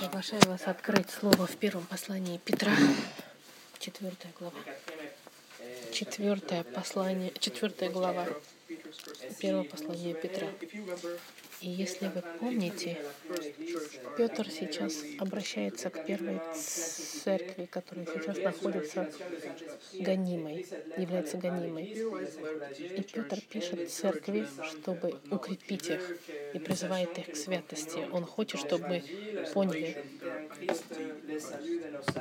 Приглашаю вас открыть слово в первом послании Петра, четвертая глава. Четвертое послание, четвертая глава первого послания Петра. И если вы помните, Петр сейчас обращается к первой церкви, которая сейчас находится гонимой, является гонимой. И Петр пишет церкви, чтобы укрепить их и призывает их к святости. Он хочет, чтобы мы поняли,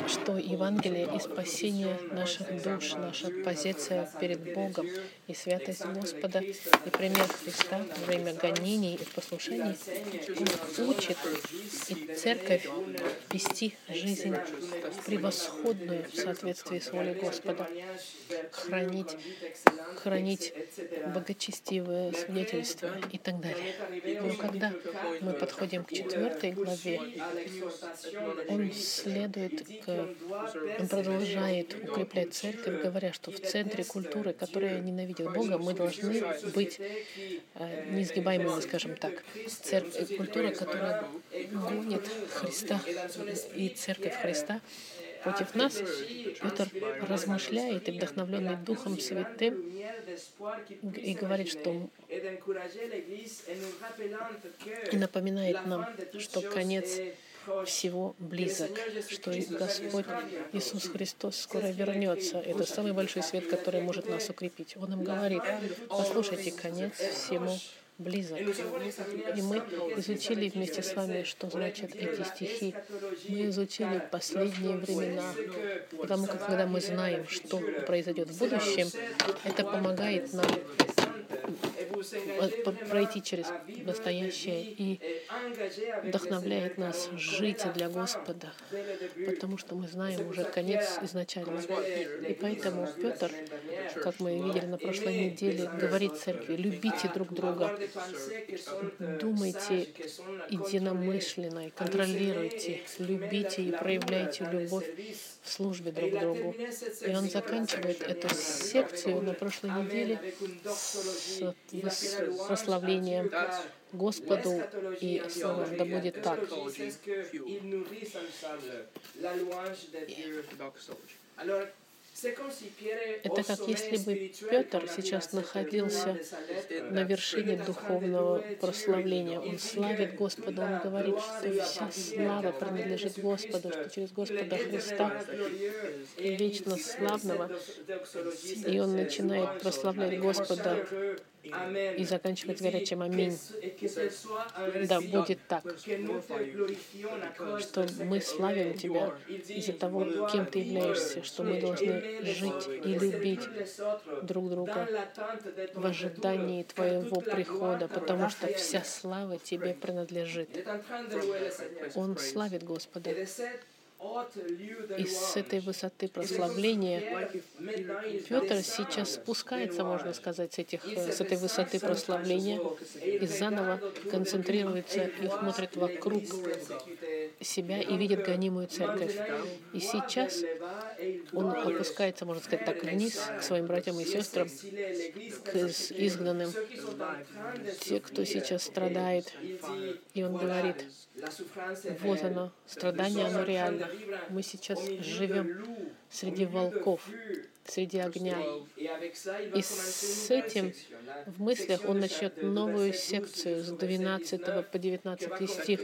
что Евангелие и спасение наших душ, наша позиция перед Богом и святость Господа и пример Христа во время гонений и послушаний, Он учит и церковь вести жизнь превосходную в соответствии с волей Господа, хранить, хранить богочестивое свидетельство и так далее. Но когда мы подходим к четвертой главе, он следует к... Он продолжает укреплять церковь, говоря, что в центре культуры, которая ненавидит Бога, мы должны быть э, неизгибаемыми, скажем так. Церковь, культура, которая гонит Христа и церковь Христа, против нас, Петр размышляет и вдохновленный Духом Святым и говорит, что и напоминает нам, что конец всего близок, что Господь Иисус Христос скоро вернется. Это самый большой свет, который может нас укрепить. Он им говорит, послушайте, конец всему близок. И мы изучили вместе с вами, что значат эти стихи. Мы изучили последние времена, потому как когда мы знаем, что произойдет в будущем, это помогает нам пройти через настоящее и вдохновляет нас жить для Господа, потому что мы знаем уже конец изначально. И поэтому Петр, как мы видели на прошлой неделе, говорит церкви, любите друг друга, думайте единомышленно и контролируйте, любите и проявляйте любовь в службе друг другу. И он заканчивает эту секцию на прошлой неделе с прославлением Господу и словом, да будет так. Это как если бы Петр сейчас находился на вершине духовного прославления. Он славит Господа, он говорит, что вся слава принадлежит Господу, что через Господа Христа вечно славного. И он начинает прославлять Господа и заканчивать горячим «Аминь». Да, будет так, что мы славим Тебя из-за того, кем Ты являешься, что мы должны жить и любить друг друга в ожидании Твоего прихода, потому что вся слава Тебе принадлежит. Он славит Господа. И с этой высоты прославления Петр сейчас спускается, можно сказать, с, этих, с этой высоты прославления. И заново концентрируется и смотрит вокруг себя и видит гонимую церковь. И сейчас он опускается, можно сказать так, вниз к своим братьям и сестрам, к изгнанным, те, кто сейчас страдает. И он говорит, вот оно, страдание, оно реально. Мы сейчас живем среди волков, среди огня. И с этим в мыслях он начнет новую секцию с 12 по 19 стих,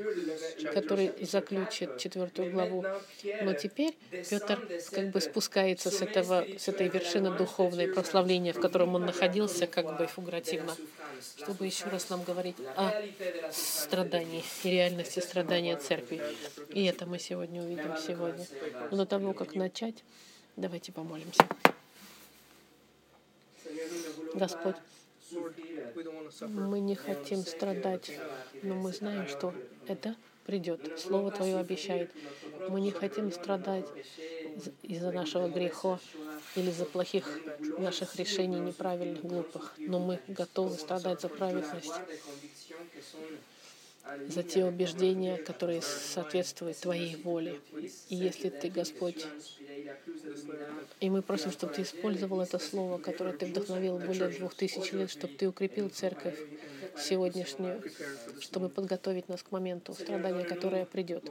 который заключит четвертую главу. Но теперь Петр как бы спускается с, этого, с этой вершины духовной прославления, в котором он находился, как бы фигуративно, чтобы еще раз нам говорить о страдании и реальности страдания церкви. И это мы сегодня увидим сегодня. Но того, как начать, давайте помолимся. Господь, мы не хотим страдать, но мы знаем, что это придет. Слово Твое обещает. Мы не хотим страдать из-за нашего греха или за плохих наших решений, неправильных, глупых, но мы готовы страдать за праведность за те убеждения, которые соответствуют Твоей воле. И если Ты, Господь, и мы просим, чтобы Ты использовал это слово, которое Ты вдохновил более двух тысяч лет, чтобы Ты укрепил церковь, сегодняшнюю, чтобы подготовить нас к моменту страдания, которое придет.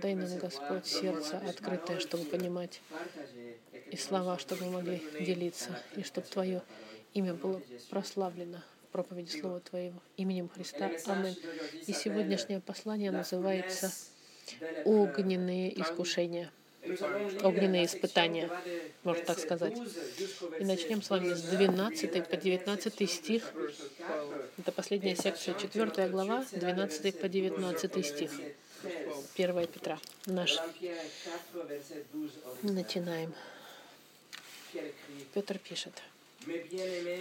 Дай нам, Господь, сердце открытое, чтобы понимать, и слова, чтобы мы могли делиться, и чтобы Твое имя было прославлено проповеди Слова Твоего именем Христа. Аминь. И сегодняшнее послание называется «Огненные искушения» огненные испытания, можно так сказать. И начнем с вами с 12 по 19 стих. Это последняя секция, 4 глава, 12 по 19 стих. 1 Петра. Наш. Начинаем. Петр пишет.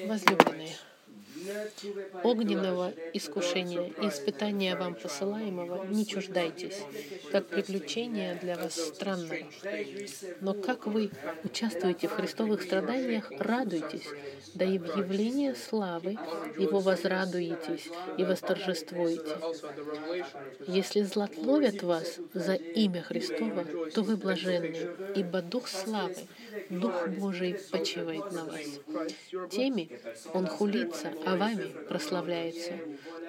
Возлюбленные, огненного искушения и испытания вам посылаемого не чуждайтесь, как приключения для вас странного. Но как вы участвуете в христовых страданиях, радуйтесь, да и в явлении славы его возрадуетесь и восторжествуете. Если злотловят вас за имя Христова, то вы блаженны, ибо Дух славы, Дух Божий почивает на вас. Теми Он хулится, а вами прославляется.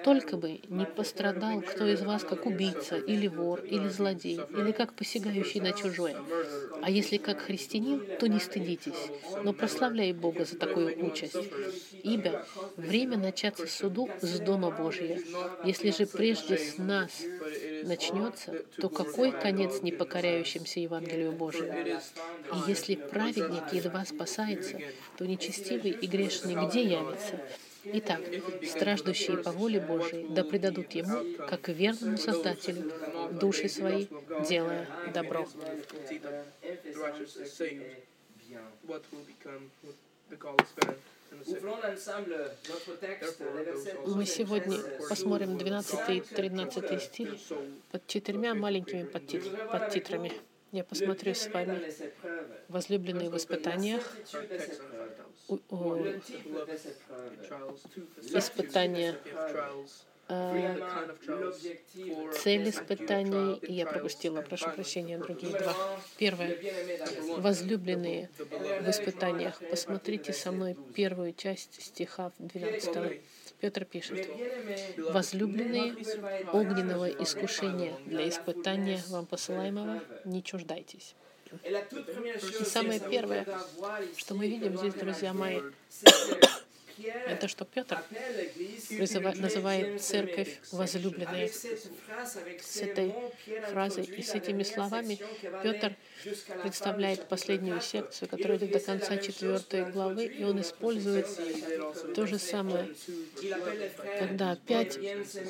Только бы не пострадал кто из вас как убийца, или вор, или злодей, или как посягающий на чужое. А если как христианин, то не стыдитесь, но прославляй Бога за такую участь. Ибо время начаться суду с Дома Божия. Если же прежде с нас начнется, то какой конец непокоряющимся Евангелию Божию? И если праведник едва спасается, то нечестивый и грешный где явится? Итак, страждущие по воле Божией да предадут Ему, как верному Создателю, души свои, делая добро. Мы сегодня посмотрим 12 и 13 стих под четырьмя маленькими подтитрами. Я посмотрю с вами. возлюбленные в испытаниях, испытания цель испытаний, я пропустила, прошу прощения, другие два. Первое. Возлюбленные в испытаниях. Посмотрите со мной первую часть стиха 12. Петр пишет, «Возлюбленные огненного искушения для испытания вам посылаемого, не чуждайтесь». И самое первое, что мы видим здесь, друзья мои, это что Петр называет церковь возлюбленной. С этой фразой и с этими словами Петр представляет последнюю секцию, которая идет до конца четвертой главы, и он использует то же самое, когда опять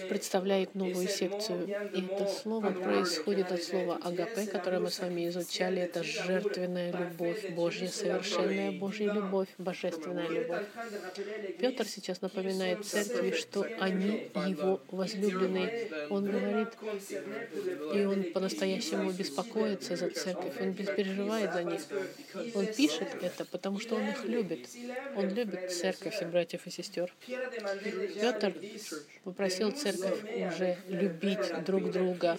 представляет новую секцию. И это слово происходит от слова агапе, которое мы с вами изучали. Это жертвенная любовь Божья, совершенная Божья любовь, божественная любовь. Петр сейчас напоминает церкви, что они его возлюбленные. Он говорит, и он по-настоящему беспокоится за церковь, он переживает за них. Он пишет это, потому что он их любит. Он любит церковь и братьев и сестер. Петр попросил церковь уже любить друг друга.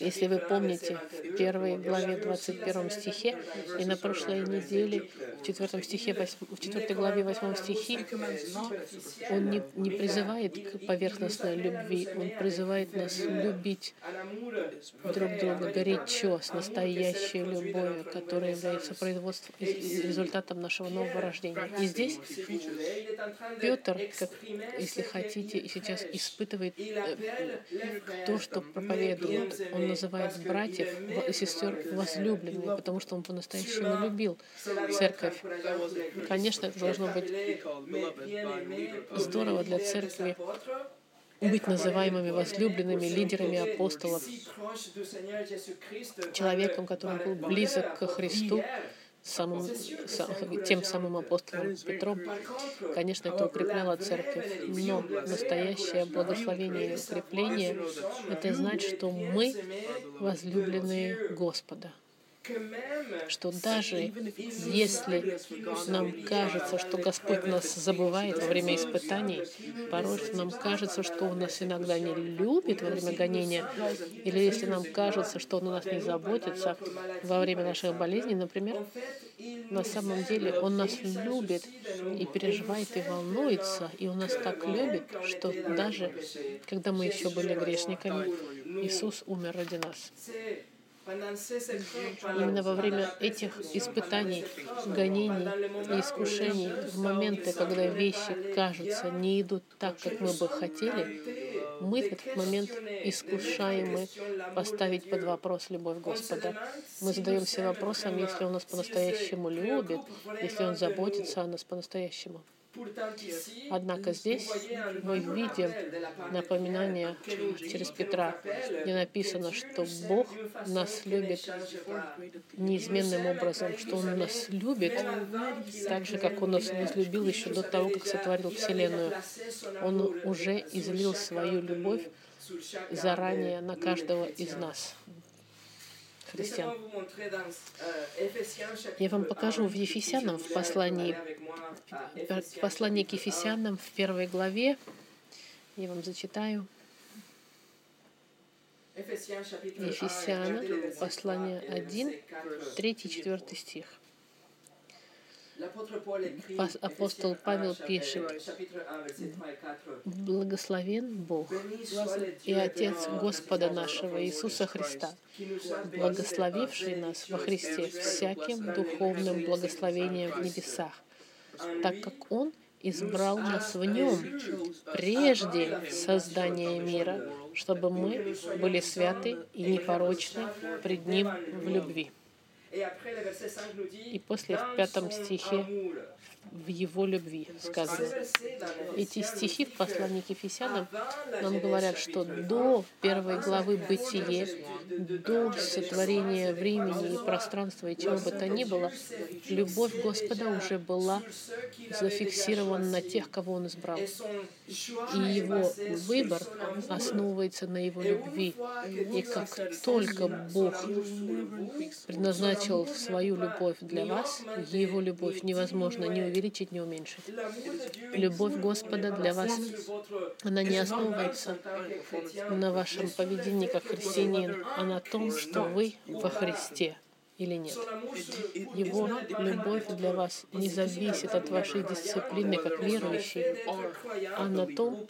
Если вы помните, в первой главе 21 стихе и на прошлой неделе в 4 стихе, 8, в 4 главе 8 стихе, он не, не призывает к поверхностной любви, он призывает нас любить друг друга горячо, с настоящей любовью, которая является производством, результатом нашего нового рождения. И здесь Петр, как, если хотите, сейчас испытывает э, то, что проповедует. Он называет братьев и сестер возлюбленными, потому что он по-настоящему любил церковь. Конечно, это должно быть здорово для церкви быть называемыми возлюбленными лидерами апостолов, человеком, который был близок к Христу, самым, тем самым апостолом Петром, конечно, это укрепляло церковь. Но настоящее благословение и укрепление — это значит, что мы возлюбленные Господа. Что даже если нам кажется, что Господь нас забывает во время испытаний, порой нам кажется, что Он нас иногда не любит во время гонения, или если нам кажется, что Он о нас не заботится во время наших болезней, например, на самом деле Он нас любит и переживает и волнуется, и Он нас так любит, что даже когда мы еще были грешниками, Иисус умер ради нас. Именно во время этих испытаний, гонений и искушений, в моменты, когда вещи, кажутся, не идут так, как мы бы хотели, мы в этот момент искушаемы поставить под вопрос любовь Господа. Мы задаемся вопросом, если Он нас по-настоящему любит, если Он заботится о нас по-настоящему. Однако здесь мы видим напоминание через Петра, где написано, что Бог нас любит неизменным образом, что Он нас любит так же, как Он нас возлюбил еще до того, как сотворил Вселенную. Он уже излил свою любовь заранее на каждого из нас христиан. Я вам покажу в Ефесянам, в послании, в послании к Ефесянам в первой главе. Я вам зачитаю. Ефесяна, послание 1, 3-4 стих. Апостол Павел пишет, «Благословен Бог и Отец Господа нашего Иисуса Христа, благословивший нас во Христе всяким духовным благословением в небесах, так как Он избрал нас в Нем прежде создания мира, чтобы мы были святы и непорочны пред Ним в любви». И после в пятом стихе в его любви сказано. Эти стихи в послании к Ефесянам нам говорят, что до первой главы «Бытие», до сотворения времени и пространства и чего бы то ни было, любовь Господа уже была зафиксирована на тех, кого Он избрал. И Его выбор основывается на Его любви. И как только Бог предназначил свою любовь для вас, Его любовь невозможно не увидеть, увеличить, не уменьшить. Любовь Господа для вас, она не основывается на вашем поведении как христианин, а на том, что вы во Христе или нет. Его любовь для вас не зависит от вашей дисциплины как верующий, а на том,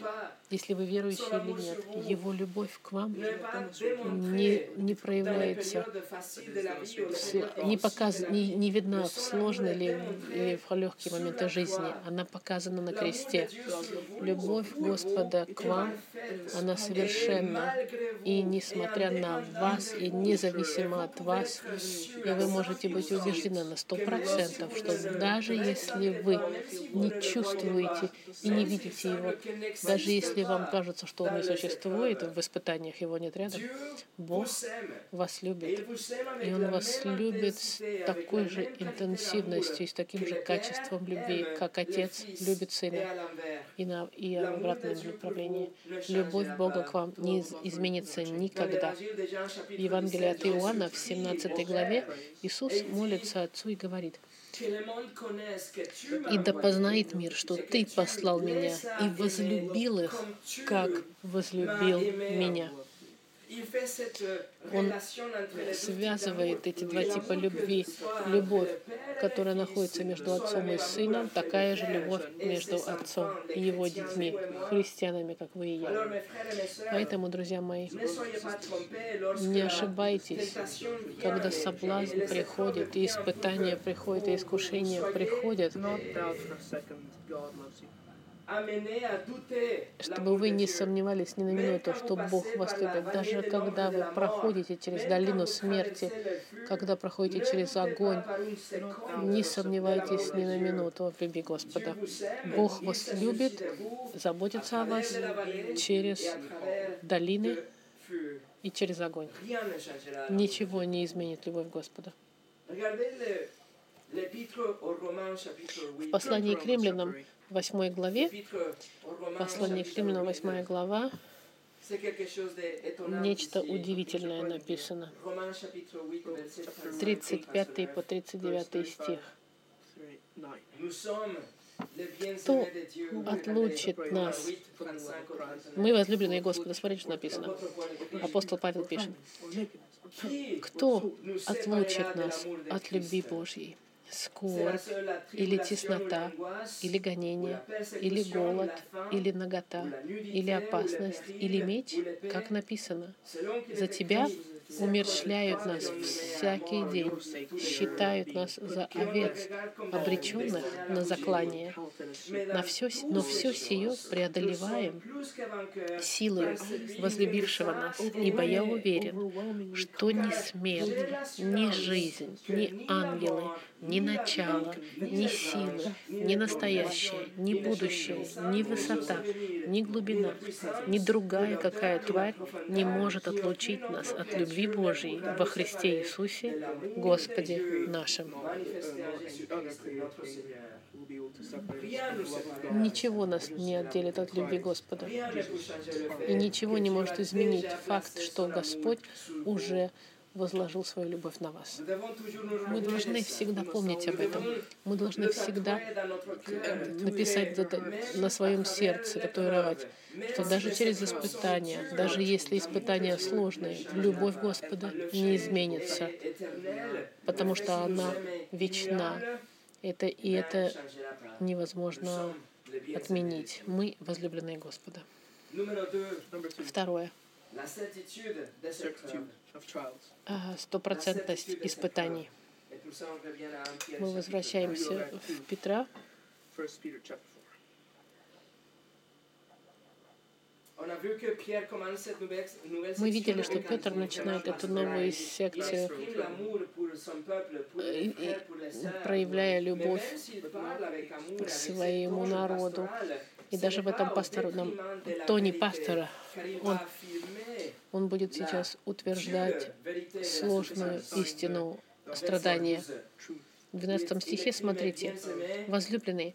если вы верующий или нет. Его любовь к вам не, не проявляется, не, показ, не, не видна в сложной или, или в легкие моменты жизни. Она показана на кресте. Любовь Господа к вам, она совершенна. И несмотря на вас, и независимо от вас, и вы можете быть убеждены на сто процентов, что даже если вы не чувствуете и не видите его, даже если вам кажется, что он не существует, в испытаниях его нет рядом, Бог вас любит. И Он вас любит с такой же интенсивностью и с таким же качеством любви, как Отец любит Сына. И, на, и обратном направлении. Любовь Бога к вам не изменится никогда. В Евангелии от Иоанна в 17 главе Иисус молится Отцу и говорит, «И да познает мир, что Ты послал меня и возлюбил их, как возлюбил меня». Он связывает эти два типа любви. Любовь, которая находится между отцом и сыном, такая же любовь между отцом и его детьми, христианами, как вы и я. Поэтому, друзья мои, не ошибайтесь, когда соблазн приходит, и испытания приходят, и искушения приходят чтобы вы не сомневались ни на минуту, что Бог вас любит. Даже когда вы проходите через долину смерти, когда проходите через огонь, не сомневайтесь ни на минуту в любви Господа. Бог вас любит, заботится о вас через долины и через огонь. Ничего не изменит любовь Господа. В послании к римлянам 8 главе, послание к Римлянам, 8 глава, Нечто удивительное написано. 35 по 39 стих. Кто отлучит нас? Мы возлюбленные Господа. Смотрите, что написано. Апостол Павел пишет. Кто отлучит нас от любви Божьей? Скорбь, или теснота, или гонение, или голод, или нагота, или опасность, или меч, как написано. За тебя умерщвляют нас всякий день, считают нас за овец, обреченных на заклание. На все, но все сие преодолеваем силою возлюбившего нас, ибо я уверен, что ни смерть, ни жизнь, ни ангелы, ни начало, ни силы, ни настоящее, ни будущее, ни высота, ни глубина, ни другая какая тварь не может отлучить нас от любви Божьей во Христе Иисусе, Господе нашим. Ничего нас не отделит от любви Господа. И ничего не может изменить факт, что Господь уже возложил свою любовь на вас. Мы должны всегда помнить об этом. Мы должны всегда написать это на своем сердце, татуировать, что даже через испытания, даже если испытания сложные, любовь Господа не изменится, потому что она вечна. Это, и это невозможно отменить. Мы возлюбленные Господа. Второе стопроцентность испытаний. Мы возвращаемся в Петра. Мы видели, что Петр начинает эту новую секцию, проявляя любовь к своему народу. И даже в этом пасторном тоне пастора он он будет сейчас утверждать сложную истину страдания. В 12 стихе смотрите, «Возлюбленные,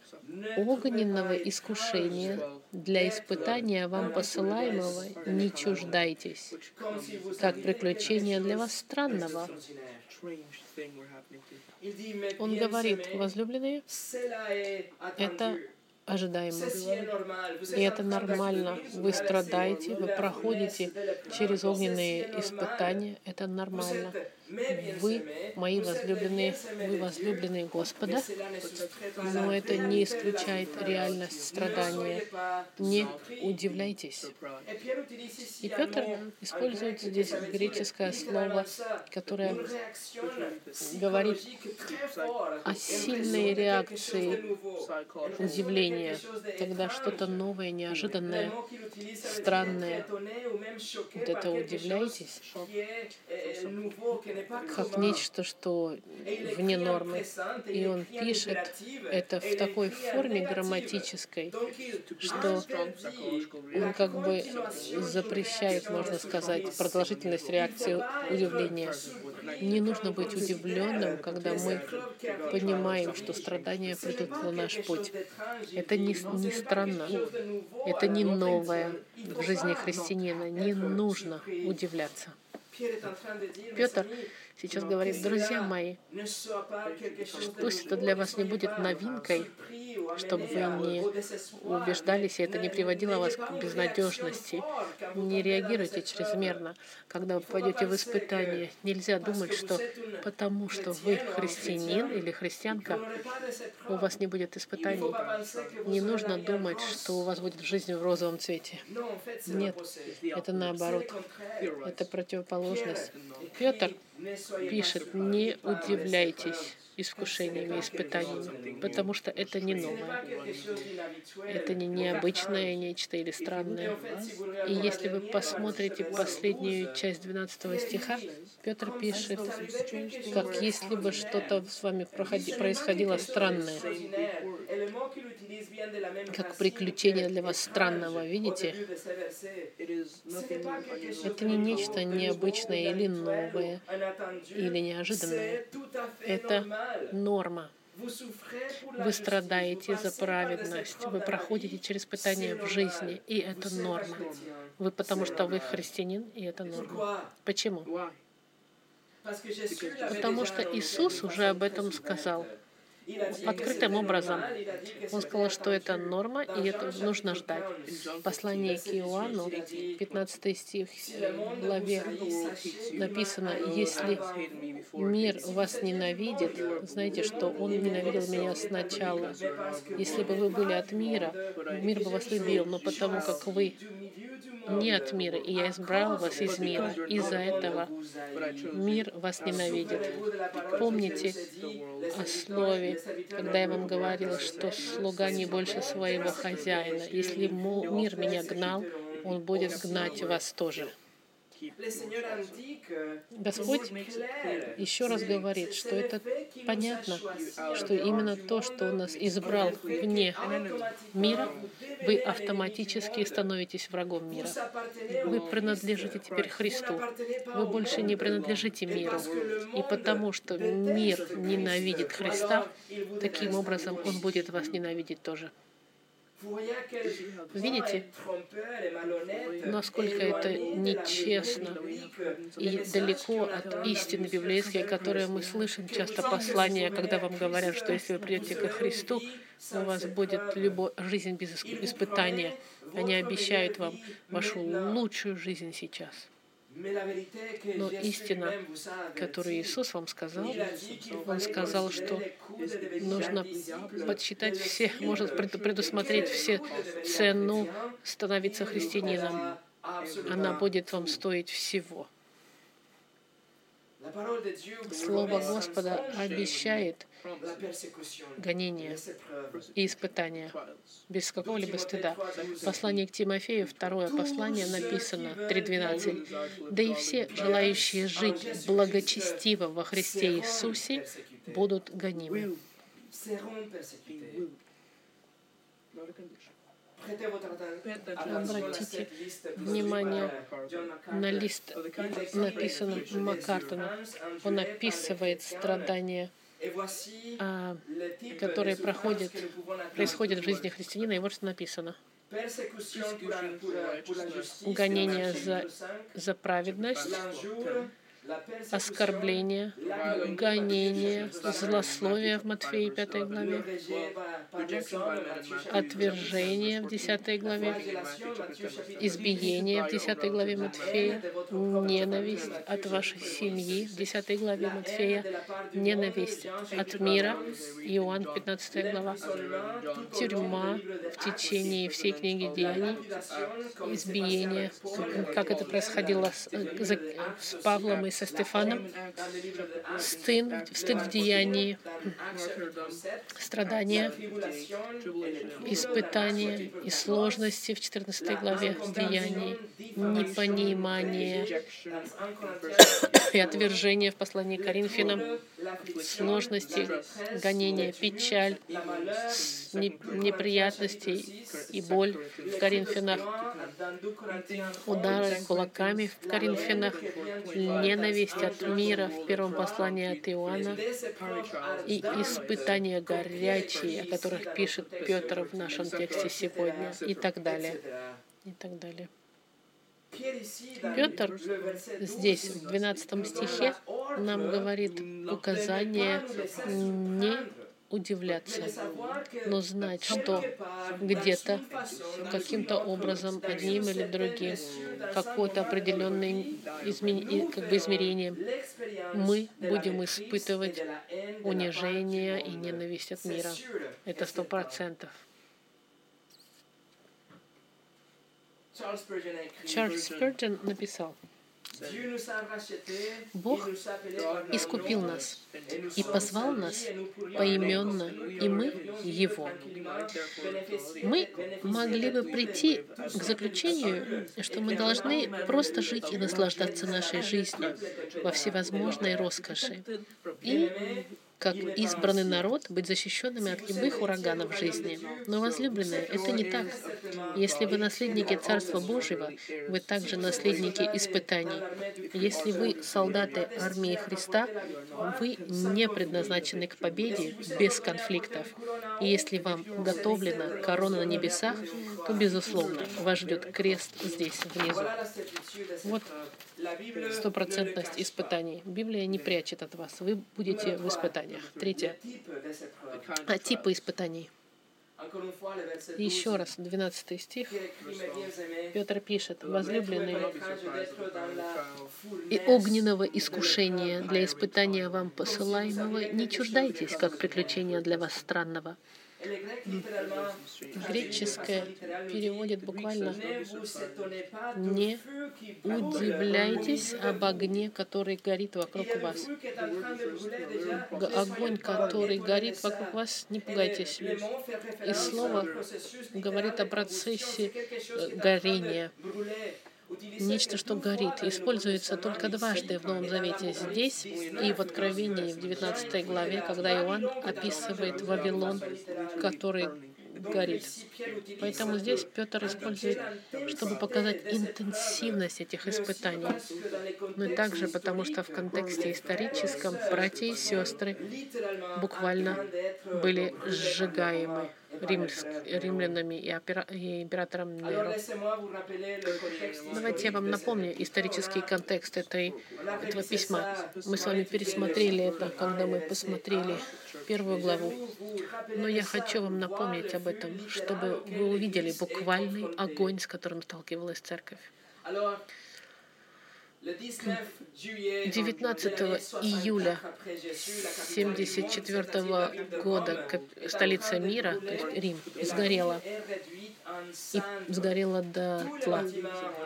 огненного искушения для испытания вам посылаемого не чуждайтесь, как приключение для вас странного». Он говорит, возлюбленные, это ожидаемо. И это нормально. Вы страдаете, вы проходите через огненные испытания. Это нормально. Вы, мои возлюбленные, вы возлюбленные Господа, но это не исключает реальность страдания. Не удивляйтесь. И Петр использует здесь греческое слово, которое говорит о сильной реакции удивления, когда что-то новое, неожиданное, странное. Вот это удивляйтесь как нечто, что вне нормы. И он пишет это в такой форме грамматической, что он как бы запрещает, можно сказать, продолжительность реакции удивления. Не нужно быть удивленным, когда мы понимаем, что страдания придут на наш путь. Это не, не странно, это не новое в жизни христианина. Не нужно удивляться. Петр сейчас говорит, друзья мои, пусть это для вас не будет новинкой, чтобы вы не убеждались, и это не приводило вас к безнадежности. Не реагируйте чрезмерно, когда вы попадете в испытание. Нельзя думать, что потому что вы христианин или христианка, у вас не будет испытаний. Не нужно думать, что у вас будет жизнь в розовом цвете. Нет, это наоборот. Это противоположность. Петр пишет, не удивляйтесь искушениями, испытаниями, потому что это не новое. Это не необычное нечто или странное. И если вы посмотрите последнюю часть 12 стиха, Петр пишет, как если бы что-то с вами происходило странное, как приключение для вас странного, видите? Это не нечто необычное или новое, или неожиданное. Это норма. Вы страдаете за праведность, вы проходите через испытания в жизни, и это норма. Вы потому что вы христианин, и это норма. Почему? Потому что Иисус уже об этом сказал открытым образом. Он сказал, что это норма, и это нужно ждать. Послание к Иоанну, 15 стих, главе написано, «Если мир вас ненавидит, знаете, что он ненавидел меня сначала. Если бы вы были от мира, мир бы вас любил, но потому как вы не от мира, и я избрал вас из мира. Из-за этого мир вас ненавидит. Помните о слове, когда я вам говорил, что слуга не больше своего хозяина. Если мир меня гнал, он будет гнать вас тоже. Господь еще раз говорит, что это понятно, что именно то, что Он нас избрал вне мира, вы автоматически становитесь врагом мира. Вы принадлежите теперь Христу. Вы больше не принадлежите миру. И потому что мир ненавидит Христа, таким образом Он будет вас ненавидеть тоже. Видите, насколько это нечестно и далеко от истины библейской, которые мы слышим часто послания, когда вам говорят, что если вы придете ко Христу, у вас будет любо... жизнь без испытания. Они обещают вам вашу лучшую жизнь сейчас. Но истина, которую Иисус вам сказал, Он сказал, что нужно подсчитать все, может предусмотреть все цену становиться христианином. Она будет вам стоить всего. Слово Господа обещает гонения и испытания без какого-либо стыда. Послание к Тимофею, второе послание написано, 3.12. «Да и все, желающие жить благочестиво во Христе Иисусе, будут гонимы». Обратите внимание. На лист, написанный Маккартоном. Он описывает страдания а, которые проходят, происходят в жизни христианина, и вот что написано. Гонение за, за праведность, оскорбление, гонение, злословие в Матфея 5 главе, отвержение в 10 главе, избиение в 10 главе Матфея, ненависть от вашей семьи в 10 главе Матфея, ненависть от мира, Иоанн 15 глава, тюрьма в течение всей книги Деяний, избиение, как это происходило с, с Павлом и со Стефаном, стыд, стыд в деянии, страдания, испытания и сложности в 14 главе Деяний, непонимание и отвержение в послании к Коринфянам, сложности, гонения, печаль, неприятности и боль в Коринфянах, удары кулаками в Коринфянах, ненависть от мира в первом послании от Иоанна и испытания горячие, о которых пишет Петр в нашем тексте сегодня и так далее. И так далее. Петр здесь, в 12 стихе, нам говорит указание не удивляться, но знать, что где-то, каким-то образом, одним или другим, какое-то определенное измер... как бы измерение, мы будем испытывать унижение и ненависть от мира. Это сто процентов. Чарльз Спurgeon написал, Бог искупил нас и позвал нас поименно, и мы Его. Мы могли бы прийти к заключению, что мы должны просто жить и наслаждаться нашей жизнью во всевозможной роскоши. И как избранный народ, быть защищенными от любых ураганов жизни. Но, возлюбленные, это не так. Если вы наследники Царства Божьего, вы также наследники испытаний. Если вы солдаты армии Христа, вы не предназначены к победе без конфликтов. И если вам готовлена корона на небесах, то, безусловно, вас ждет крест здесь, внизу. Вот стопроцентность испытаний. Библия не прячет от вас. Вы будете в испытаниях. Третье. А типы испытаний. Еще раз, 12 стих. Петр пишет, возлюбленные, и огненного искушения для испытания вам посылаемого не чуждайтесь, как приключения для вас странного. Греческое переводит буквально «не удивляйтесь об огне, который горит вокруг вас». Огонь, который горит вокруг вас, не пугайтесь. И слово говорит о процессе горения нечто, что горит, используется только дважды в Новом Завете здесь и в Откровении в 19 главе, когда Иоанн описывает Вавилон, который горит. Поэтому здесь Петр использует, чтобы показать интенсивность этих испытаний. Но также потому, что в контексте историческом братья и сестры буквально были сжигаемы римлянами и, и императором Неро. Давайте я вам напомню исторический контекст этой, этого письма. Мы с вами пересмотрели это, когда мы посмотрели первую главу. Но я хочу вам напомнить об этом, чтобы вы увидели буквальный огонь, с которым сталкивалась церковь. 19 июля 1974 года столица мира, то есть Рим, сгорела и сгорела до тла.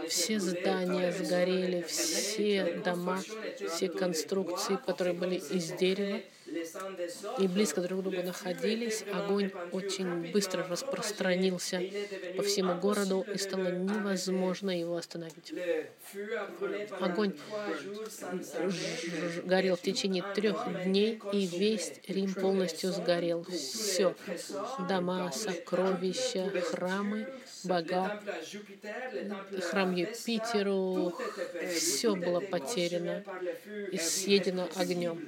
Все здания сгорели, все дома, все конструкции, которые были из дерева, и близко друг к другу находились, огонь очень быстро распространился по всему городу, и стало невозможно его остановить. Огонь горел в течение трех дней, и весь Рим полностью сгорел. Все. Дома, сокровища, храмы, бога, храм Юпитеру, все было потеряно и съедено огнем.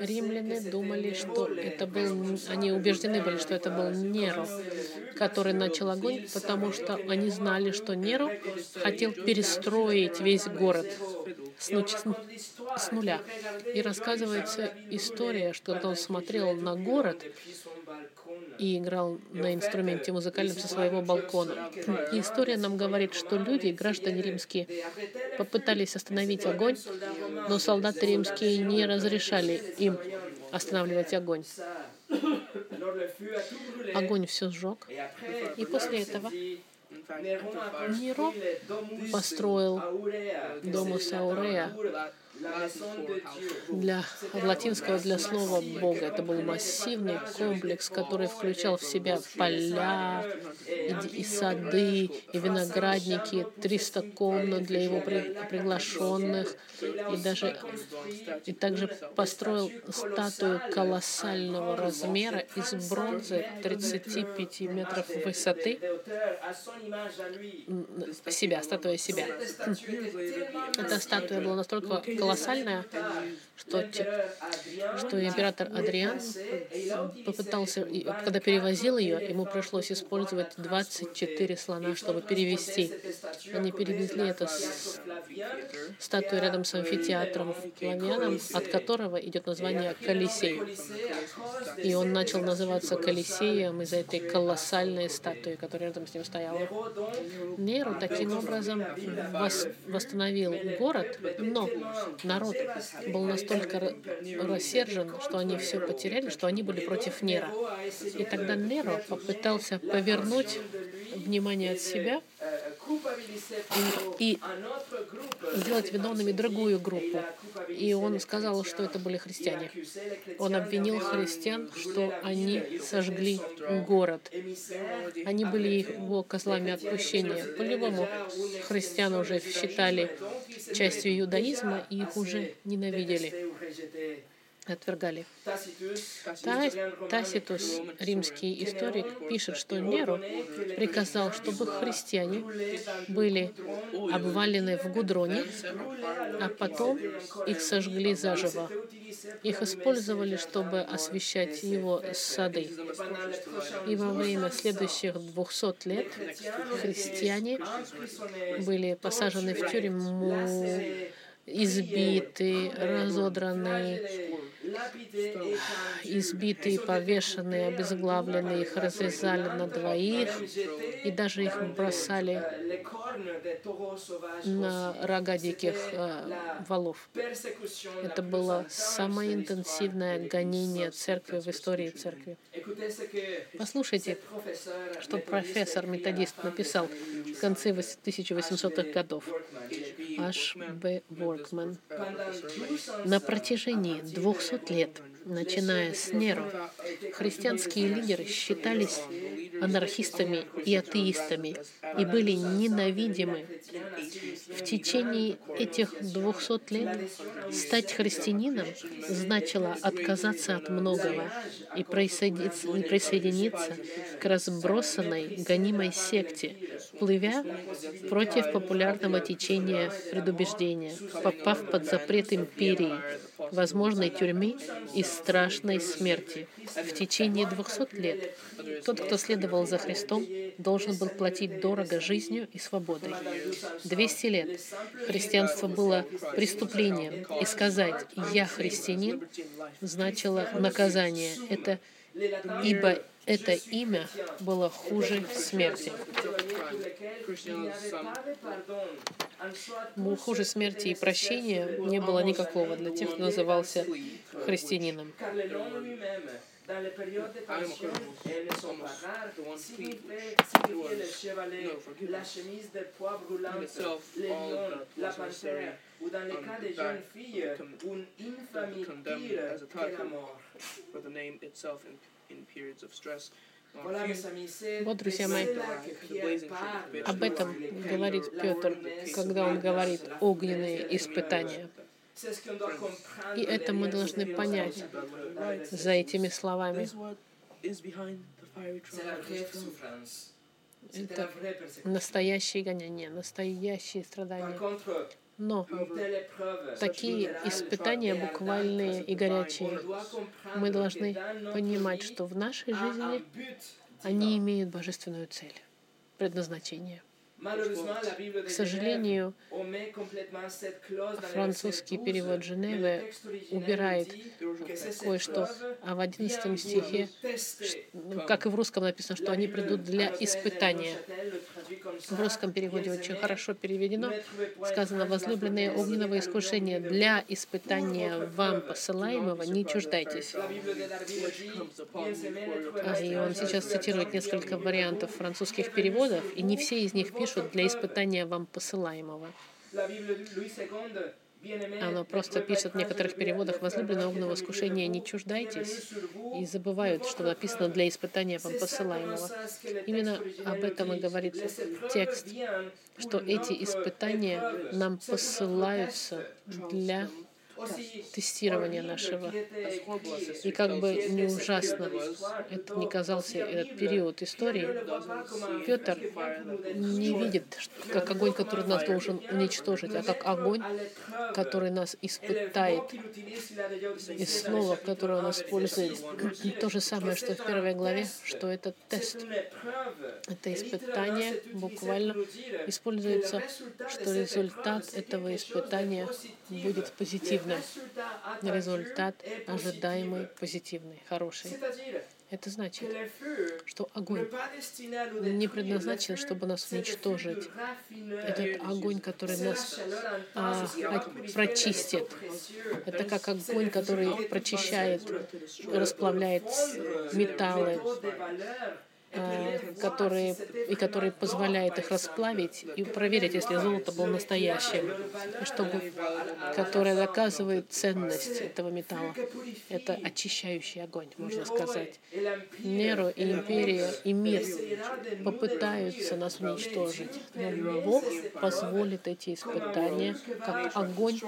Римляне думали, что это был, они убеждены были, что это был Неро, который начал огонь, потому что они знали, что Неро хотел перестроить весь город с, с нуля. И рассказывается история, что он смотрел на город, и играл на инструменте музыкальном со своего балкона. И история нам говорит, что люди, граждане римские, попытались остановить огонь, но солдаты римские не разрешали им останавливать огонь. Огонь все сжег. И после этого Неро построил Домус Аурея, для латинского для слова Бога. Это был массивный комплекс, который включал в себя поля, и, и сады, и виноградники, 300 комнат для его при, приглашенных, и даже и также построил статую колоссального размера из бронзы 35 метров высоты себя, статуя себя. Эта статуя была настолько колоссальная, что, что император Адриан попытался, когда перевозил ее, ему пришлось использовать 24 слона, чтобы перевести. Они перевезли эту статую рядом с амфитеатром Флавианом, от которого идет название Колисей. И он начал называться Колисеем из-за этой колоссальной статуи, которая рядом с ним стояла. Неру таким образом восстановил город, но народ был настолько рассержен, что они все потеряли, что они были против Нера. И тогда Неро попытался повернуть внимание от себя и, сделать виновными другую группу. И он сказал, что это были христиане. Он обвинил христиан, что они сожгли город. Они были его козлами отпущения. По-любому христиан уже считали частью иудаизма и их уже ненавидели. Отвергали. Таситус, римский историк, пишет, что Неру приказал, чтобы христиане были обвалены в Гудроне, а потом их сожгли заживо. Их использовали, чтобы освещать его сады. И во время следующих двухсот лет христиане были посажены в тюрьму, избиты, разодраны, избитые, повешенные, обезглавленные, их развязали на двоих, и даже их бросали на рога диких э, валов. Это было самое интенсивное гонение церкви в истории церкви. Послушайте, что профессор-методист написал в конце 1800-х годов. Аш Б. Воркман. На протяжении 200 лет, начиная с Неру, христианские лидеры считались анархистами и атеистами и были ненавидимы. В течение этих двухсот лет стать христианином значило отказаться от многого и присоединиться к разбросанной, гонимой секте, плывя против популярного течения предубеждения, попав под запрет империи, возможной тюрьмы и страшной смерти. В течение двухсот лет тот, кто следовал за Христом, должен был платить дорого жизнью и свободой. 200 лет христианство было преступлением, и сказать «я христианин» значило наказание. Это ибо это имя было хуже смерти. Хуже смерти и прощения не было никакого для тех, кто назывался христианином. Dans le cas des jeunes filles, une infamie pire que la mort. Вот, друзья мои, об этом говорит Петр, когда он говорит огненные испытания. И это мы должны понять за этими словами. Это настоящие гонения, настоящие страдания. Но такие испытания буквальные и горячие. Мы должны понимать, что в нашей жизни они имеют божественную цель, предназначение. К сожалению, французский перевод Женевы убирает кое-что, а в 11 стихе, как и в русском написано, что они придут для испытания. В русском переводе очень хорошо переведено. Сказано, возлюбленные огненного искушения для испытания вам посылаемого, не чуждайтесь. А, и он сейчас цитирует несколько вариантов французских переводов, и не все из них пишут для испытания вам посылаемого. Оно просто пишет в некоторых переводах «возлюбленного огненного искушения не чуждайтесь» и забывают, что написано «для испытания вам посылаемого». Именно об этом и говорит текст, что эти испытания нам посылаются для тестирования нашего. И как бы не ужасно это не казался этот период истории, Петр не видит как огонь, который нас должен уничтожить, а как огонь, который нас испытает. И слово, которое он использует, то же самое, что в первой главе, что это тест. Это испытание буквально используется, что результат этого испытания будет позитивным. Результат ожидаемый, позитивный, хороший. Это значит, что огонь не предназначен, чтобы нас уничтожить. Этот огонь, который нас а, прочистит. Это как огонь, который прочищает, расплавляет металлы которые, и который позволяет их расплавить и проверить, если золото было настоящим, чтобы, которое доказывает ценность этого металла. Это очищающий огонь, можно сказать. Неро и империя и мир попытаются нас уничтожить, но Бог позволит эти испытания как огонь,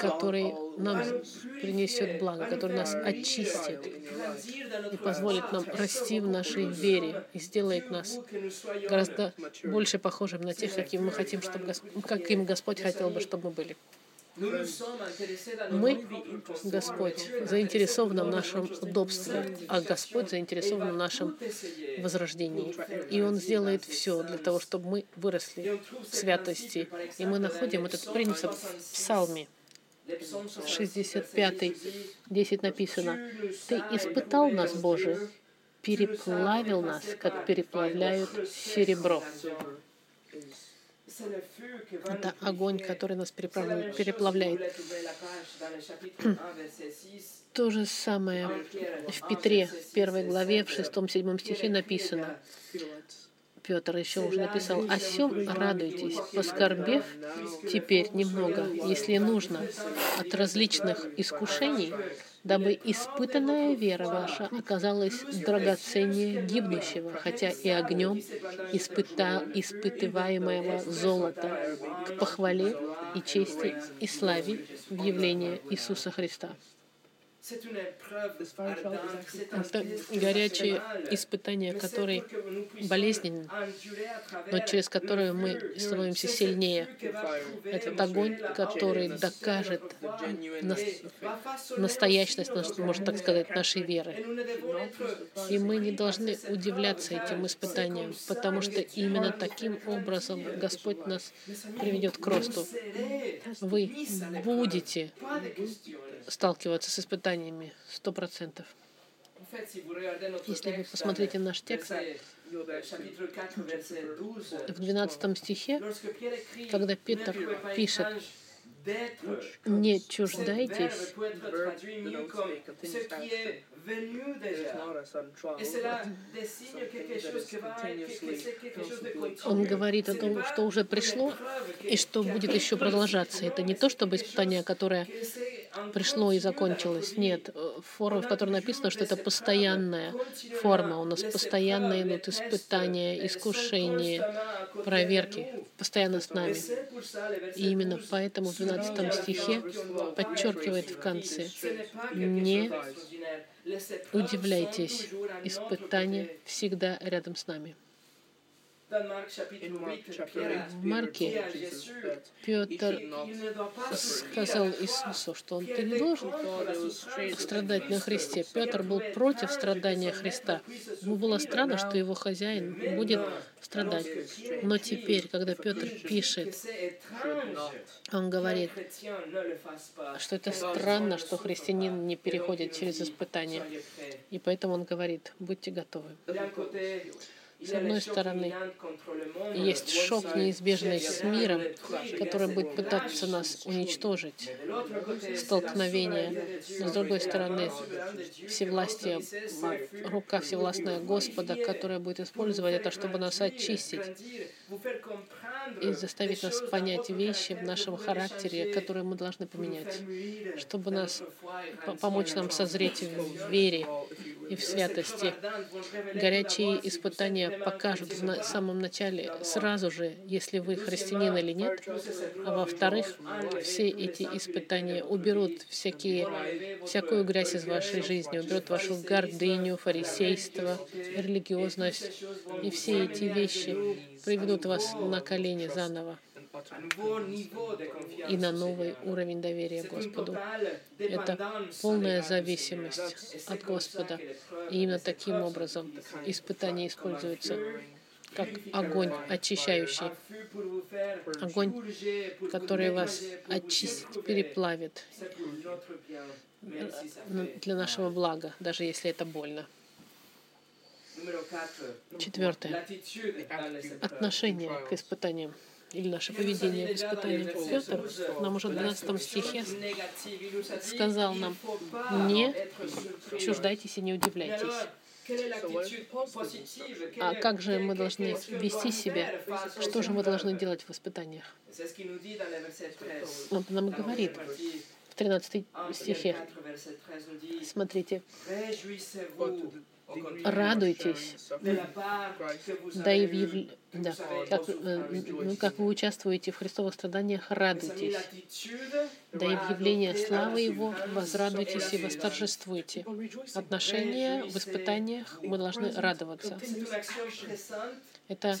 который нам принесет благо, который нас очистит и позволит нам расти в нашей вере и сделает нас гораздо больше похожим на тех, каким мы хотим, чтобы, каким Господь хотел бы, чтобы мы были. Мы, Господь, заинтересованы в нашем удобстве, а Господь заинтересован в нашем возрождении. И Он сделает все для того, чтобы мы выросли в святости. И мы находим этот принцип в Псалме. 65, 10 написано, «Ты испытал нас, Боже, переплавил нас, как переплавляют серебро». Это огонь, который нас переплавляет. То же самое в Петре, первой главе, в шестом-седьмом стихе написано. Петр еще уже написал, «О сем радуйтесь, поскорбев теперь немного, если нужно, от различных искушений, дабы испытанная вера ваша оказалась драгоценнее гибнущего, хотя и огнем испыта, испытываемого золота, к похвале и чести и славе в явлении Иисуса Христа. Это горячие испытания, которые болезненны, но через которые мы становимся сильнее. Это огонь, который докажет настоящность, можно так сказать, нашей веры. И мы не должны удивляться этим испытаниям, потому что именно таким образом Господь нас приведет к росту. Вы будете сталкиваться с испытаниями, сто процентов. Если вы посмотрите наш текст, в 12 стихе, когда Петр пишет, не чуждайтесь он говорит о том, что уже пришло и что будет еще продолжаться. Это не то, чтобы испытание, которое пришло и закончилось. Нет, форма, в которой написано, что это постоянная форма. У нас постоянно идут испытания, искушения, проверки, постоянно с нами. И именно поэтому в 12 стихе подчеркивает в конце, не Удивляйтесь, испытание всегда рядом с нами. В Марке Петр сказал Иисусу, что он ты не должен страдать на Христе. Петр был против страдания Христа. Ему было странно, что его хозяин будет страдать. Но теперь, когда Петр пишет, он говорит, что это странно, что христианин не переходит через испытания. И поэтому он говорит, будьте готовы. С одной стороны, есть шок, неизбежный с миром, который будет пытаться нас уничтожить, столкновение. Но с другой стороны, всевластие, рука всевластная Господа, которая будет использовать это, чтобы нас очистить и заставить нас понять вещи в нашем характере, которые мы должны поменять, чтобы нас помочь нам созреть в вере и в святости. Горячие испытания покажут в самом начале сразу же, если вы христианин или нет, а во-вторых, все эти испытания уберут всякие, всякую грязь из вашей жизни, уберут вашу гордыню, фарисейство, религиозность, и все эти вещи приведут вас на колени заново и на новый уровень доверия Господу. Это полная зависимость от Господа. И именно таким образом испытание используется как огонь очищающий, огонь, который вас очистит, переплавит. Для нашего блага, даже если это больно. Четвертое. Отношение к испытаниям или наше поведение в испытании. Петр нам уже в 12 стихе сказал нам, не чуждайтесь и не удивляйтесь. А как же мы должны вести себя? Что же мы должны делать в испытаниях? Он нам говорит в 13 стихе. Смотрите. Радуйтесь, да и в яв... да. Как, э, ну, как вы участвуете в Христовых страданиях, радуйтесь. Да и в явлении славы Его возрадуйтесь и восторжествуйте. Отношения в испытаниях мы должны радоваться. Это,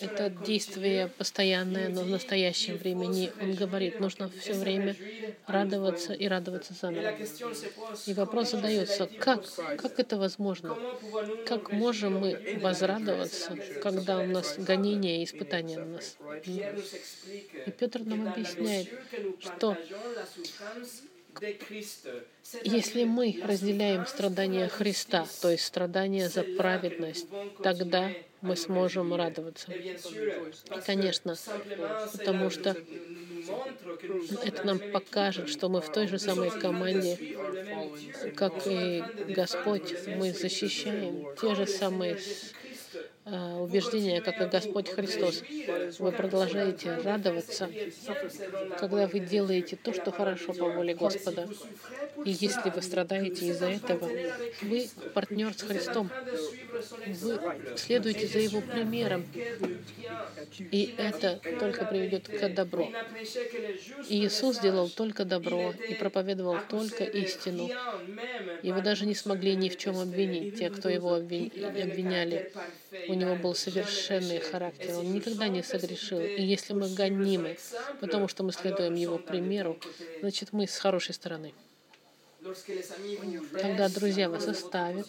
это действие постоянное, но в настоящем времени. Он говорит, нужно все время радоваться и радоваться заново. И вопрос задается, как, как это возможно? Как можем мы возрадоваться, когда у нас гонения и испытания на нас? И Петр нам объясняет, что если мы разделяем страдания Христа, то есть страдания за праведность, тогда мы сможем радоваться. И, конечно, потому что это нам покажет, что мы в той же самой команде, как и Господь, мы защищаем те же самые а, убеждения, как и Господь Христос. Вы продолжаете радоваться, когда вы делаете то, что хорошо по воле Господа. И если вы страдаете из-за этого, вы партнер с Христом. Вы следуете за Его примером. И это только приведет к добру. И Иисус делал только добро и проповедовал только истину. И вы даже не смогли ни в чем обвинить те, кто его обвиняли. У него был совершенный характер, он никогда не согрешил. И если мы гонимы, потому что мы следуем его примеру, значит, мы с хорошей стороны. Когда друзья вас оставят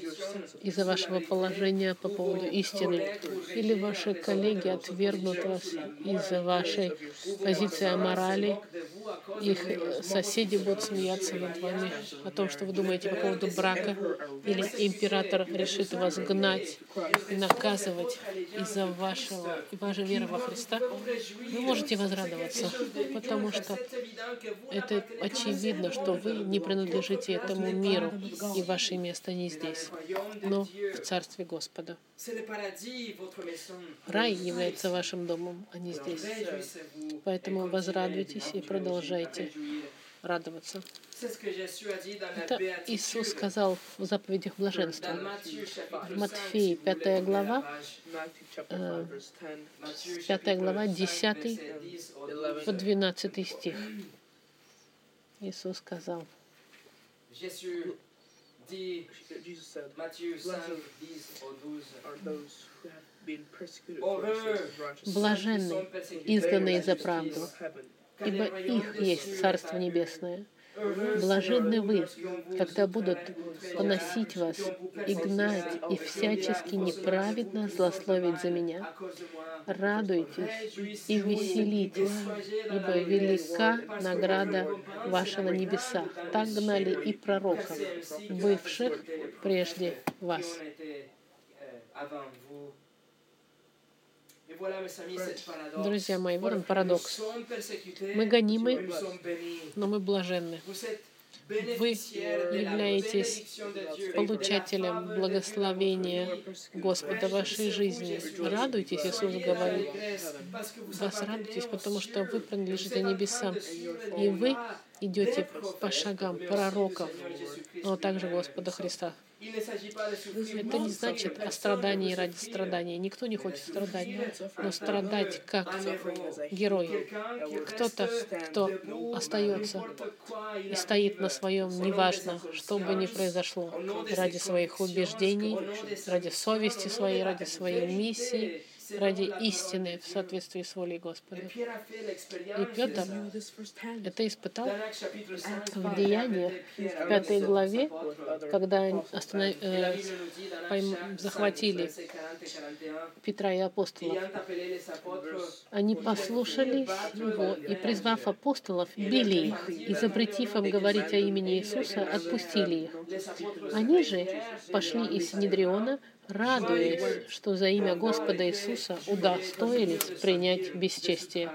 из-за вашего положения по поводу истины, или ваши коллеги отвергнут вас из-за вашей позиции о морали, их соседи будут смеяться над вами о том, что вы думаете по поводу брака, или император решит вас гнать и наказывать из-за вашего и вашей веры во Христа, вы можете возрадоваться, потому что это очевидно, что вы не принадлежите этому миру, и ваше место не здесь, но в Царстве Господа. Рай является вашим домом, а не здесь. Поэтому возрадуйтесь и продолжайте радоваться. Это Иисус сказал в заповедях блаженства. В Матфеи 5 глава, 5 э, глава, 10 по 12 стих. Иисус сказал, Блаженны, изгнанные за правду, ибо их есть Царство Небесное. Блаженны вы, когда будут поносить вас и гнать и всячески неправедно злословить за меня. Радуйтесь и веселитесь, ибо велика награда ваша на небесах. Так гнали и пророков, бывших прежде вас. Друзья мои, вот он парадокс. Мы гонимы, но мы блаженны. Вы являетесь получателем благословения Господа в вашей жизни. Радуйтесь, Иисус говорит. Вас радуйтесь, потому что вы принадлежите небесам. И вы идете по шагам пророков, но также Господа Христа. Это не значит о страдании ради страдания. Никто не хочет страдать, но страдать как герой. Кто-то, кто остается и стоит на своем, неважно, что бы ни произошло, ради своих убеждений, ради совести своей, ради своей миссии, ради истины в соответствии с волей Господа. И Петр это испытал в Деяниях, в пятой главе, когда останов... э, пойм... захватили Петра и апостолов. Они послушались его и, призвав апостолов, били их и, запретив им говорить о имени Иисуса, отпустили их. Они же пошли из Синедриона, радуясь, что за имя Господа Иисуса удостоились принять бесчестие.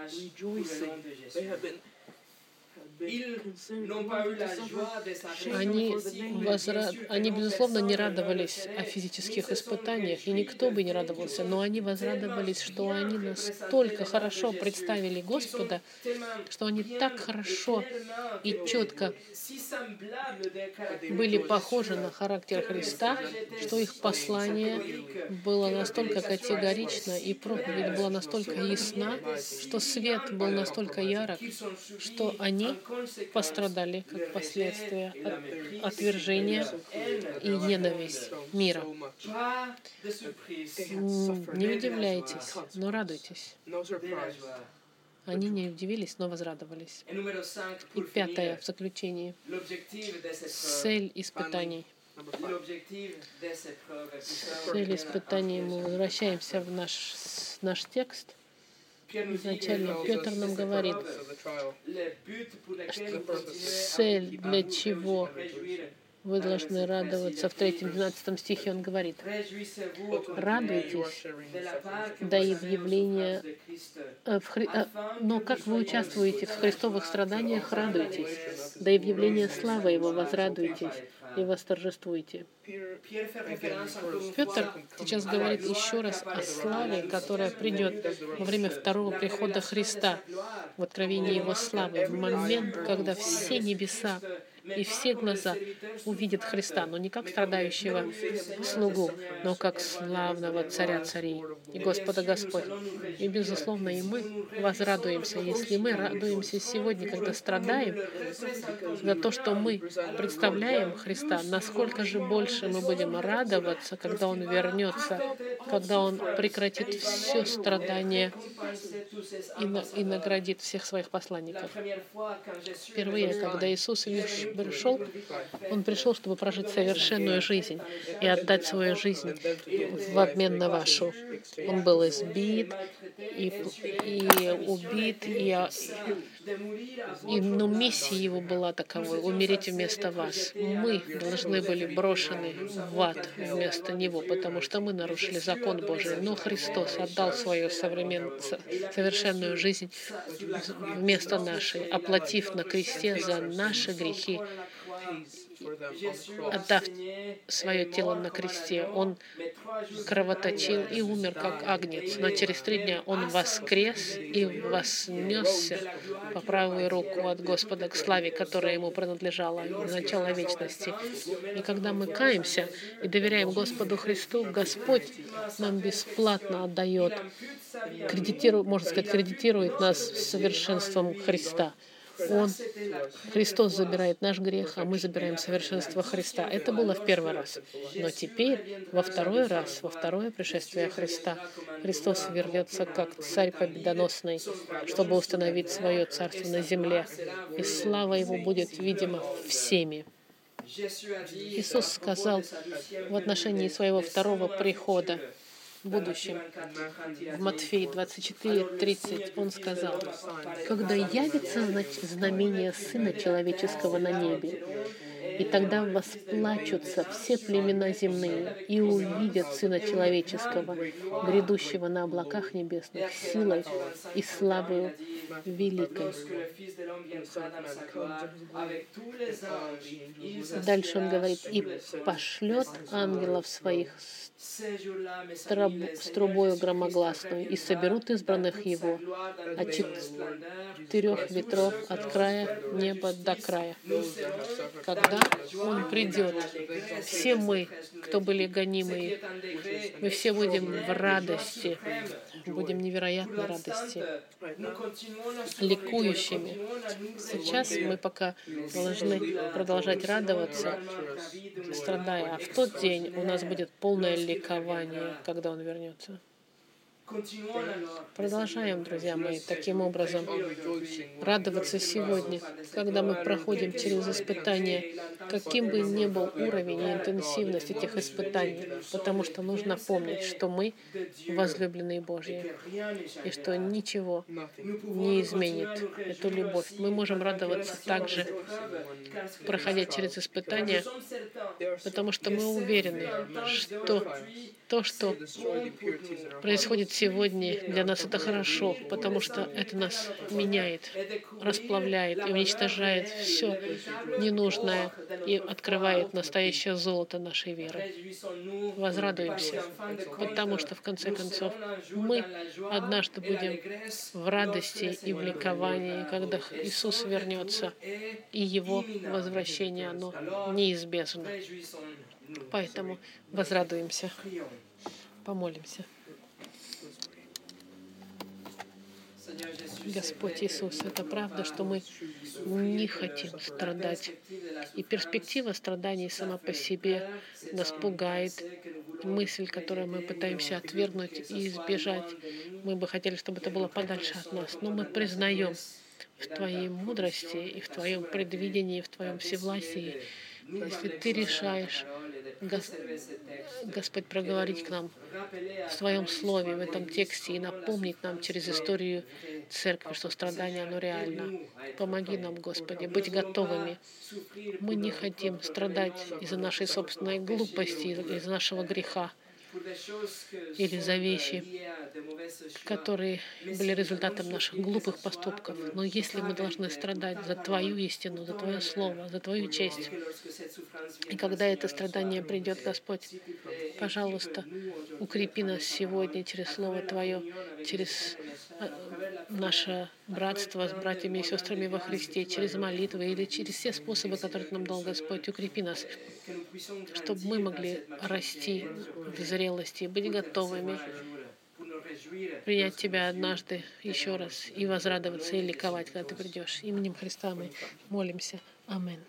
Они, возра... они, безусловно, не радовались о физических испытаниях, и никто бы не радовался, но они возрадовались, что они настолько хорошо представили Господа, что они так хорошо и четко были похожи на характер Христа, что их послание было настолько категорично и проповедь была настолько ясна, что свет был настолько ярок, что они пострадали как последствия от отвержения и ненависть мира. Не удивляйтесь, но радуйтесь. Они не удивились, но возрадовались. И пятое в заключении. Цель испытаний. Цель испытаний мы возвращаемся в наш, наш текст. Изначально Петр нам говорит, что цель для чего вы должны радоваться. В 3-12 стихе он говорит, «Радуйтесь до явления э, в Хри... Э, но как вы участвуете в христовых страданиях, радуйтесь, до явления славы Его возрадуйтесь, и восторжествуйте. Петр сейчас говорит еще раз о славе, которая придет во время второго прихода Христа, в откровении Его славы, в момент, когда все небеса и все глаза увидят Христа, но не как страдающего слугу, но как славного царя царей и Господа Господь. И, безусловно, и мы возрадуемся. Если мы радуемся сегодня, когда страдаем за то, что мы представляем Христа, насколько же больше мы будем радоваться, когда Он вернется, когда Он прекратит все страдания и, на, и наградит всех своих посланников. Впервые, когда Иисус пришел, Он пришел, чтобы прожить совершенную жизнь и отдать свою жизнь в обмен на вашу. Он был избит и, и убит, и, и, но миссия его была таковой — умереть вместо вас. Мы должны были брошены в ад вместо него, потому что мы нарушили закон Божий. Но Христос отдал свою современ... совершенную жизнь вместо нашей, оплатив на кресте за наши грехи отдав свое тело на кресте. Он кровоточил и умер, как агнец. Но через три дня он воскрес и вознесся по правую руку от Господа к славе, которая ему принадлежала в начало вечности. И когда мы каемся и доверяем Господу Христу, Господь нам бесплатно отдает, кредитирует, можно сказать, кредитирует нас совершенством Христа. Он, Христос забирает наш грех, а мы забираем совершенство Христа. Это было в первый раз. Но теперь, во второй раз, во второе пришествие Христа, Христос вернется как царь победоносный, чтобы установить свое царство на земле. И слава Его будет видима всеми. Иисус сказал в отношении своего второго прихода, будущем. В Матфея 24, 30 он сказал, «Когда явится знамение Сына Человеческого на небе, и тогда восплачутся все племена земные и увидят Сына Человеческого, грядущего на облаках небесных, силой и славою великой. Дальше он говорит, и пошлет ангелов своих с трубою громогласную, и соберут избранных его от четырех ветров от края неба до края. Когда он придет, все мы, кто были гонимые, мы все будем в радости, будем невероятной радости, ликующими. Сейчас мы пока должны продолжать радоваться, страдая, а в тот день у нас будет полное ликование, когда Он вернется. Продолжаем, друзья мои, таким образом радоваться сегодня, когда мы проходим через испытания, каким бы ни был уровень и интенсивность этих испытаний, потому что нужно помнить, что мы возлюбленные Божьи, и что ничего не изменит эту любовь. Мы можем радоваться также, проходя через испытания, потому что мы уверены, что то, что происходит сегодня для нас это хорошо, потому что это нас меняет, расплавляет и уничтожает все ненужное и открывает настоящее золото нашей веры. Возрадуемся, потому что в конце концов мы однажды будем в радости и в ликовании, когда Иисус вернется, и Его возвращение, оно неизбежно. Поэтому возрадуемся, помолимся. Господь Иисус, это правда, что мы не хотим страдать. И перспектива страданий сама по себе нас пугает. Мысль, которую мы пытаемся отвергнуть и избежать, мы бы хотели, чтобы это было подальше от нас. Но мы признаем в Твоей мудрости и в Твоем предвидении, в Твоем всевластии, если Ты решаешь Господь, проговорить к нам в Своем Слове, в этом тексте и напомнить нам через историю Церкви, что страдание, оно реально. Помоги нам, Господи, быть готовыми. Мы не хотим страдать из-за нашей собственной глупости, из-за нашего греха или за вещи, которые были результатом наших глупых поступков. Но если мы должны страдать за Твою истину, за Твое Слово, за Твою честь, и когда это страдание придет, Господь, пожалуйста, укрепи нас сегодня через Слово Твое, через наше братство с братьями и сестрами во Христе, через молитвы или через все способы, которые нам дал Господь, укрепи нас, чтобы мы могли расти в зрелости, быть готовыми принять Тебя однажды еще раз и возрадоваться и ликовать, когда Ты придешь. Именем Христа мы молимся. Аминь.